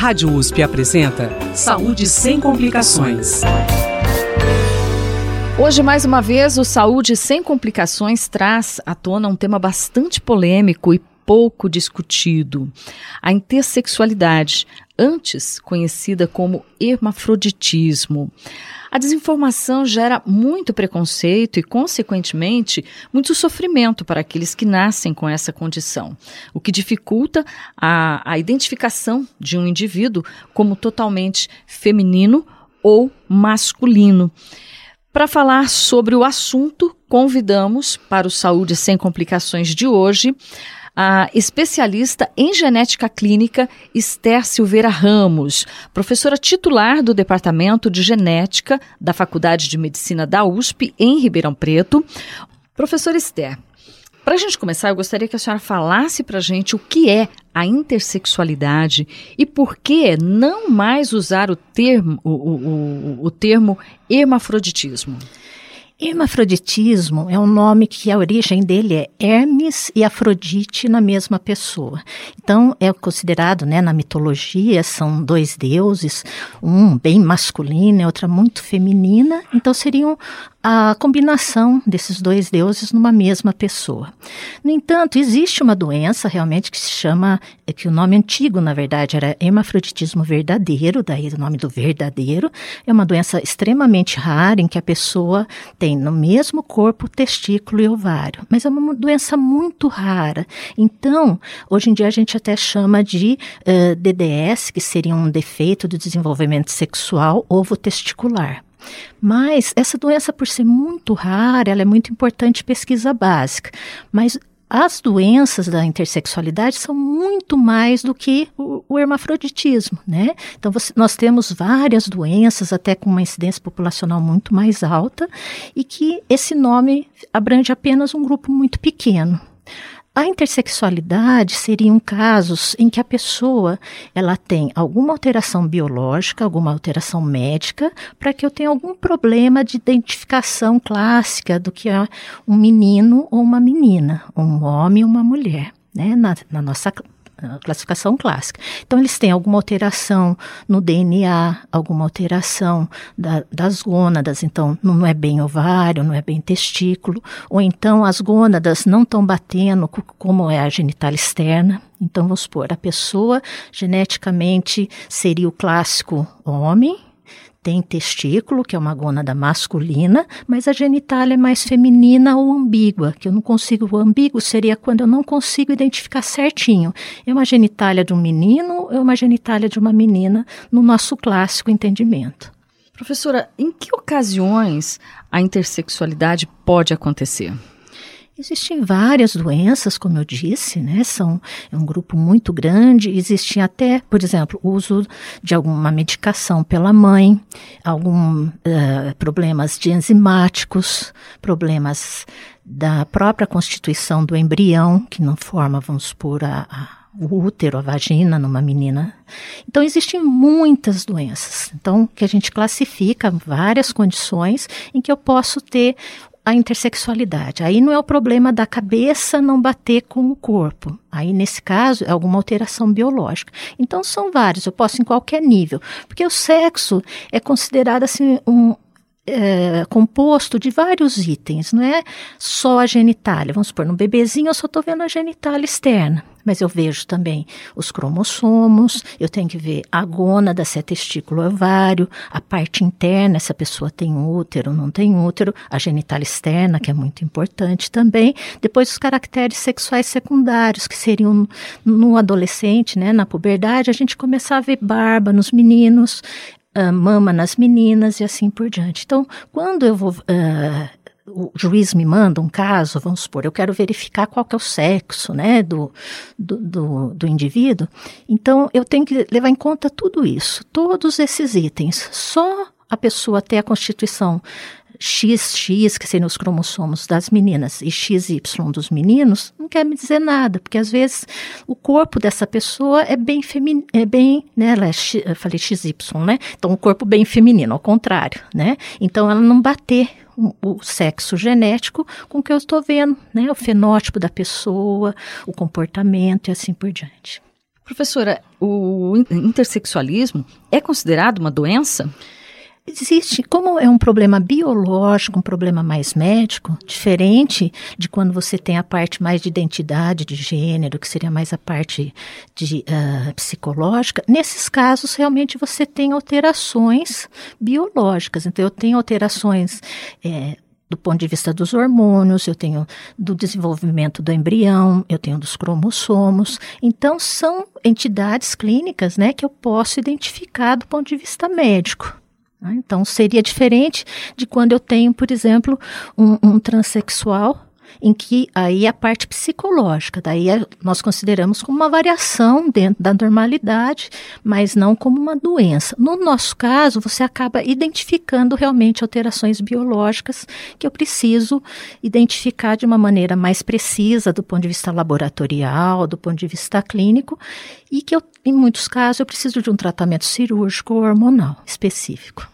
Rádio USP apresenta Saúde sem complicações. Hoje, mais uma vez, o Saúde Sem Complicações traz à tona um tema bastante polêmico e pouco discutido: a intersexualidade, antes conhecida como hermafroditismo. A desinformação gera muito preconceito e, consequentemente, muito sofrimento para aqueles que nascem com essa condição, o que dificulta a, a identificação de um indivíduo como totalmente feminino ou masculino. Para falar sobre o assunto, convidamos para o Saúde Sem Complicações de hoje a especialista em genética clínica Esther Silveira Ramos, professora titular do Departamento de Genética da Faculdade de Medicina da USP, em Ribeirão Preto. Professora Esther, para a gente começar, eu gostaria que a senhora falasse para a gente o que é a intersexualidade e por que não mais usar o termo, o, o, o, termo hermafroditismo. Hermafroditismo é um nome que a origem dele é Hermes e Afrodite na mesma pessoa. Então é considerado, né, na mitologia, são dois deuses, um bem masculino e outra muito feminina. Então seriam a combinação desses dois deuses numa mesma pessoa. No entanto, existe uma doença realmente que se chama, é que o nome antigo, na verdade, era hermafroditismo verdadeiro, daí o nome do verdadeiro. É uma doença extremamente rara em que a pessoa tem no mesmo corpo testículo e ovário, mas é uma doença muito rara. Então, hoje em dia a gente até chama de uh, DDS, que seria um defeito do desenvolvimento sexual ovo testicular. Mas essa doença, por ser muito rara, ela é muito importante pesquisa básica. Mas as doenças da intersexualidade são muito mais do que o, o hermafroditismo, né? Então, você, nós temos várias doenças, até com uma incidência populacional muito mais alta, e que esse nome abrange apenas um grupo muito pequeno. A intersexualidade seriam casos em que a pessoa ela tem alguma alteração biológica, alguma alteração médica, para que eu tenha algum problema de identificação clássica do que é um menino ou uma menina, um homem ou uma mulher. Né, na, na nossa classificação clássica. Então, eles têm alguma alteração no DNA, alguma alteração da, das gônadas, então não é bem ovário, não é bem testículo, ou então as gônadas não estão batendo como é a genital externa. Então, vamos supor, a pessoa geneticamente seria o clássico homem, tem testículo, que é uma gônada masculina, mas a genitália é mais feminina ou ambígua, que eu não consigo. O ambíguo seria quando eu não consigo identificar certinho. É uma genitália de um menino ou é uma genitália de uma menina, no nosso clássico entendimento. Professora, em que ocasiões a intersexualidade pode acontecer? Existem várias doenças, como eu disse, né? São é um grupo muito grande. Existem até, por exemplo, o uso de alguma medicação pela mãe, alguns uh, problemas de enzimáticos, problemas da própria constituição do embrião, que não forma, vamos supor, a, a o útero, a vagina numa menina. Então, existem muitas doenças. Então, que a gente classifica várias condições em que eu posso ter a intersexualidade. Aí não é o problema da cabeça não bater com o corpo. Aí, nesse caso, é alguma alteração biológica. Então, são vários, eu posso em qualquer nível. Porque o sexo é considerado assim um, é, composto de vários itens, não é só a genitália. Vamos supor, no bebezinho eu só estou vendo a genitália externa, mas eu vejo também os cromossomos, eu tenho que ver a gônada, se é testículo ovário, a parte interna, se a pessoa tem útero, não tem útero, a genitália externa, que é muito importante também. Depois os caracteres sexuais secundários, que seriam no adolescente, né, na puberdade, a gente começar a ver barba nos meninos, uh, mama nas meninas e assim por diante. Então, quando eu vou. Uh, o juiz me manda um caso, vamos supor, eu quero verificar qual que é o sexo, né, do, do, do, do indivíduo, então eu tenho que levar em conta tudo isso, todos esses itens. Só a pessoa ter a constituição XX, que seriam os cromossomos das meninas, e XY dos meninos, não quer me dizer nada, porque às vezes o corpo dessa pessoa é bem feminino, é bem, né, ela é, falei XY, né? Então o corpo bem feminino, ao contrário, né? Então ela não bater o sexo genético com o que eu estou vendo, né? O fenótipo da pessoa, o comportamento e assim por diante. Professora, o intersexualismo é considerado uma doença? Existe, como é um problema biológico, um problema mais médico, diferente de quando você tem a parte mais de identidade de gênero, que seria mais a parte de, uh, psicológica, nesses casos realmente você tem alterações biológicas. Então, eu tenho alterações. É, do ponto de vista dos hormônios, eu tenho do desenvolvimento do embrião, eu tenho dos cromossomos. Então, são entidades clínicas né, que eu posso identificar do ponto de vista médico. Então, seria diferente de quando eu tenho, por exemplo, um, um transexual em que aí a parte psicológica, daí é, nós consideramos como uma variação dentro da normalidade, mas não como uma doença. No nosso caso, você acaba identificando realmente alterações biológicas que eu preciso identificar de uma maneira mais precisa do ponto de vista laboratorial, do ponto de vista clínico, e que eu, em muitos casos eu preciso de um tratamento cirúrgico ou hormonal específico.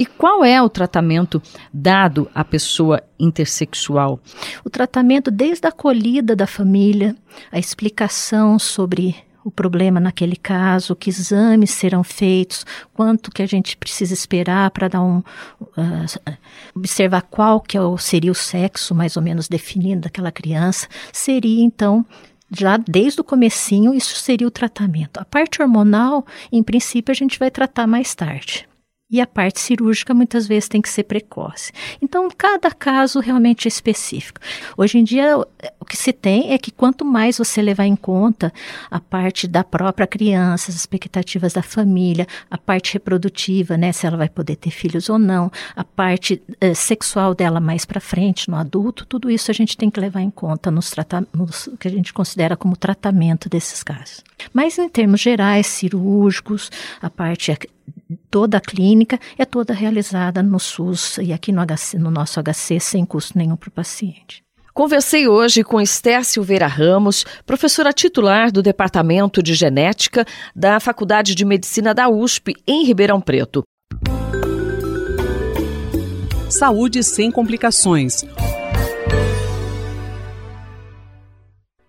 E qual é o tratamento dado à pessoa intersexual? O tratamento desde a acolhida da família, a explicação sobre o problema naquele caso, que exames serão feitos, quanto que a gente precisa esperar para dar um uh, observar qual que é seria o sexo mais ou menos definido daquela criança, seria então já desde o comecinho isso seria o tratamento. A parte hormonal, em princípio, a gente vai tratar mais tarde e a parte cirúrgica muitas vezes tem que ser precoce. Então, cada caso realmente é específico. Hoje em dia, o que se tem é que quanto mais você levar em conta a parte da própria criança, as expectativas da família, a parte reprodutiva, né, se ela vai poder ter filhos ou não, a parte eh, sexual dela mais para frente, no adulto, tudo isso a gente tem que levar em conta nos, nos que a gente considera como tratamento desses casos. Mas em termos gerais, cirúrgicos, a parte toda a clínica é toda realizada no SUS e aqui no, HC, no nosso HC sem custo nenhum para o paciente. Conversei hoje com Esther Silveira Ramos, professora titular do Departamento de Genética da Faculdade de Medicina da USP, em Ribeirão Preto. Saúde sem complicações